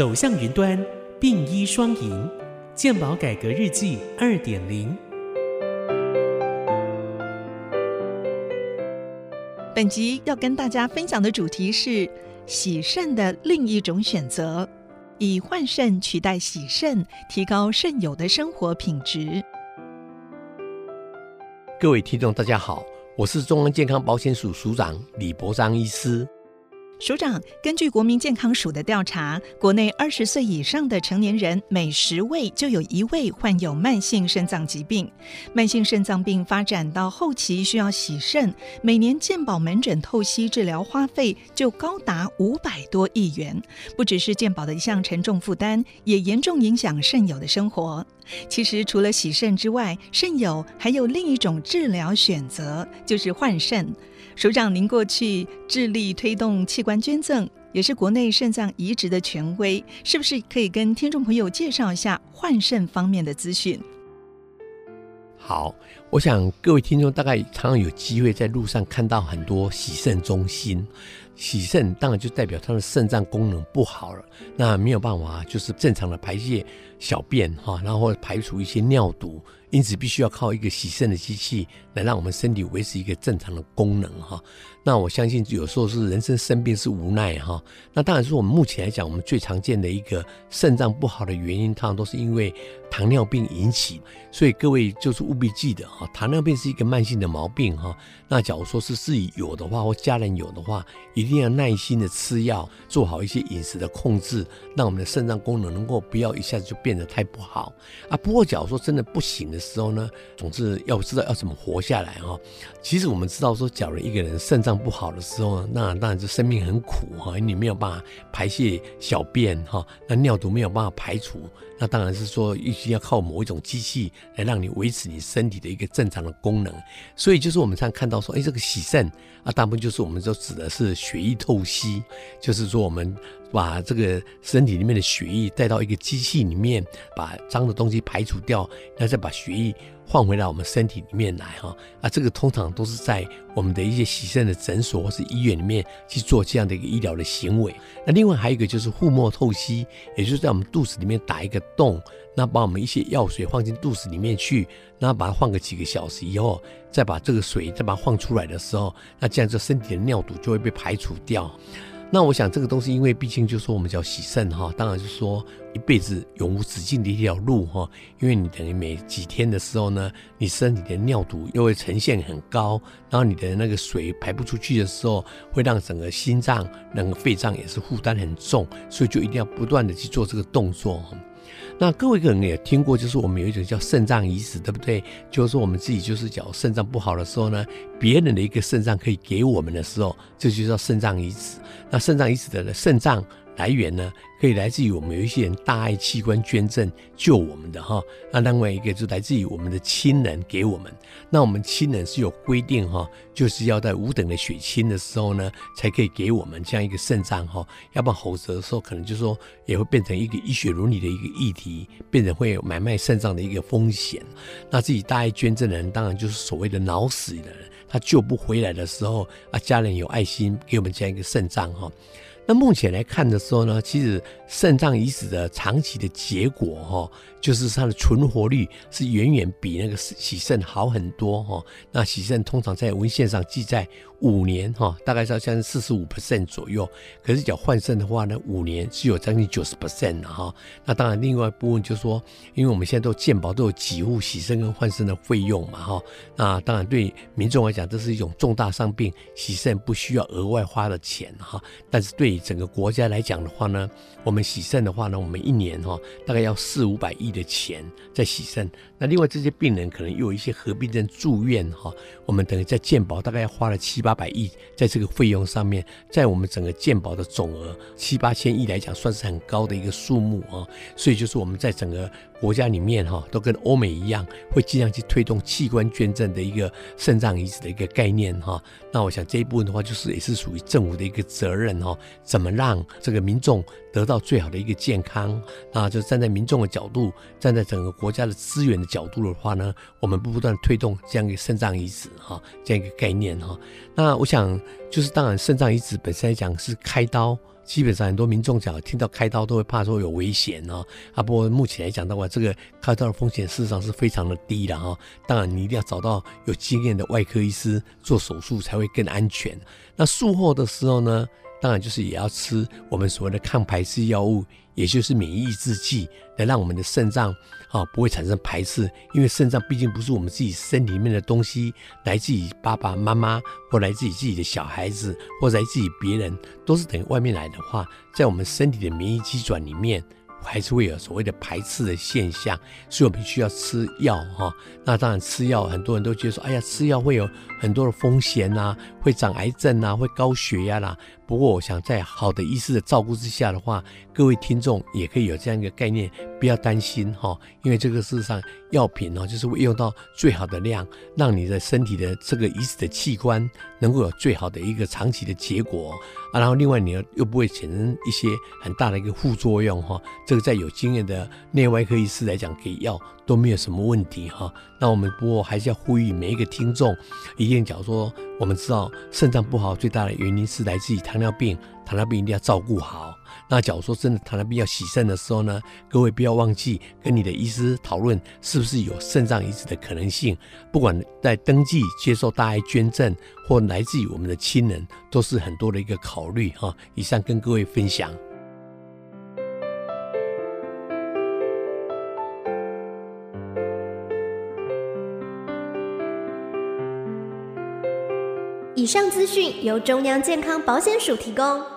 走向云端，并医双赢，健保改革日记二点零。本集要跟大家分享的主题是洗肾的另一种选择，以换肾取代洗肾，提高肾友的生活品质。各位听众，大家好，我是中央健康保险署署长李博章医师。署长，根据国民健康署的调查，国内二十岁以上的成年人每十位就有一位患有慢性肾脏疾病。慢性肾脏病发展到后期需要洗肾，每年健保门诊透析治疗花费就高达五百多亿元，不只是健保的一项沉重负担，也严重影响肾友的生活。其实，除了洗肾之外，肾友还有另一种治疗选择，就是换肾。首长，您过去致力推动器官捐赠，也是国内肾脏移植的权威，是不是可以跟听众朋友介绍一下换肾方面的资讯？好，我想各位听众大概常常有机会在路上看到很多洗肾中心。洗肾当然就代表他的肾脏功能不好了，那没有办法就是正常的排泄小便哈，然后排除一些尿毒，因此必须要靠一个洗肾的机器来让我们身体维持一个正常的功能哈。那我相信有时候是人生生病是无奈哈。那当然是我们目前来讲，我们最常见的一个肾脏不好的原因，通常都是因为糖尿病引起。所以各位就是务必记得哈，糖尿病是一个慢性的毛病哈。那假如说是自己有的话，或家人有的话，一定要耐心的吃药，做好一些饮食的控制，让我们的肾脏功能能够不要一下子就变得太不好啊。不过假如说真的不行的时候呢，总之要知道要怎么活下来哈。其实我们知道说，假如一个人肾脏不好的时候，那当然就生命很苦哈，你没有办法排泄小便哈，那尿毒没有办法排除，那当然是说必须要靠某一种机器来让你维持你身体的一个正常的功能。所以就是我们常看到。说哎，这个洗肾啊，大部分就是我们就指的是血液透析，就是说我们把这个身体里面的血液带到一个机器里面，把脏的东西排除掉，然后再把血液换回来我们身体里面来哈。啊，这个通常都是在我们的一些洗肾的诊所或是医院里面去做这样的一个医疗的行为。那另外还有一个就是腹膜透析，也就是在我们肚子里面打一个洞。那把我们一些药水放进肚子里面去，那把它放个几个小时以后，再把这个水再把它放出来的时候，那这样子身体的尿毒就会被排除掉。那我想这个东西，因为毕竟就说我们叫洗肾哈，当然是说一辈子永无止境的一条路哈。因为你等于每几天的时候呢，你身体的尿毒又会呈现很高，然后你的那个水排不出去的时候，会让整个心脏、那个肺脏也是负担很重，所以就一定要不断的去做这个动作。那各位可能也听过，就是我们有一种叫肾脏移植，对不对？就是说我们自己就是讲肾脏不好的时候呢，别人的一个肾脏可以给我们的时候，这就叫肾脏移植。那肾脏移植的肾脏。来源呢，可以来自于我们有一些人大爱器官捐赠救我们的哈，那另外一个就来自于我们的亲人给我们，那我们亲人是有规定哈，就是要在五等的血亲的时候呢，才可以给我们这样一个肾脏哈，要不然否则的时候可能就说也会变成一个医学伦理的一个议题，变成会有买卖肾脏的一个风险。那自己大爱捐赠的人，当然就是所谓的脑死的人，他救不回来的时候啊，家人有爱心给我们这样一个肾脏哈。那目前来看的时候呢，其实肾脏移植的长期的结果哈，就是它的存活率是远远比那个洗肾好很多哈。那洗肾通常在文献上记载五年哈，大概是要像四十五 percent 左右。可是讲换肾的话呢，五年是有将近九十 percent 的哈。那当然另外一部分就是说，因为我们现在都健保都有给付洗肾跟换肾的费用嘛哈。那当然对民众来讲，这是一种重大伤病，洗肾不需要额外花的钱哈。但是对于整个国家来讲的话呢，我们洗肾的话呢，我们一年哈大概要四五百亿的钱在洗肾。那另外这些病人可能又有一些合并症住院哈，我们等于在健保大概花了七八八百亿在这个费用上面，在我们整个鉴宝的总额七八千亿来讲，算是很高的一个数目啊。所以就是我们在整个国家里面哈，都跟欧美一样，会尽量去推动器官捐赠的一个肾脏移植的一个概念哈。那我想这一部分的话，就是也是属于政府的一个责任哈。怎么让这个民众得到最好的一个健康？那就站在民众的角度，站在整个国家的资源的角度的话呢，我们不断推动这样一个肾脏移植哈，这样一个概念哈。那我想就是当然肾脏移植本身来讲是开刀。基本上很多民众讲听到开刀都会怕说有危险哦，啊，不过目前来讲的话，这个开刀的风险事实上是非常的低的哈。当然你一定要找到有经验的外科医师做手术才会更安全。那术后的时候呢，当然就是也要吃我们所谓的抗排斥药物。也就是免疫抑制剂，来让我们的肾脏啊不会产生排斥，因为肾脏毕竟不是我们自己身体里面的东西，来自于爸爸妈妈或来自于自己的小孩子，或来自于别人，都是等于外面来的话，在我们身体的免疫机转里面。还是会有所谓的排斥的现象，所以我们需要吃药哈。那当然吃药，很多人都觉得说，哎呀，吃药会有很多的风险呐，会长癌症呐，会高血压啦。不过我想在好的医师的照顾之下的话，各位听众也可以有这样一个概念，不要担心哈，因为这个事实上药品呢，就是会用到最好的量，让你的身体的这个移植的器官能够有最好的一个长期的结果啊。然后另外你又不会产生一些很大的一个副作用哈。这个在有经验的内外科医师来讲，给药都没有什么问题哈。那我们不过还是要呼吁每一个听众，一定假如说我们知道肾脏不好最大的原因是来自于糖尿病，糖尿病一定要照顾好。那假如说真的糖尿病要洗肾的时候呢，各位不要忘记跟你的医师讨论是不是有肾脏移植的可能性。不管在登记接受大爱捐赠或来自于我们的亲人，都是很多的一个考虑哈。以上跟各位分享。以上资讯由中央健康保险署提供。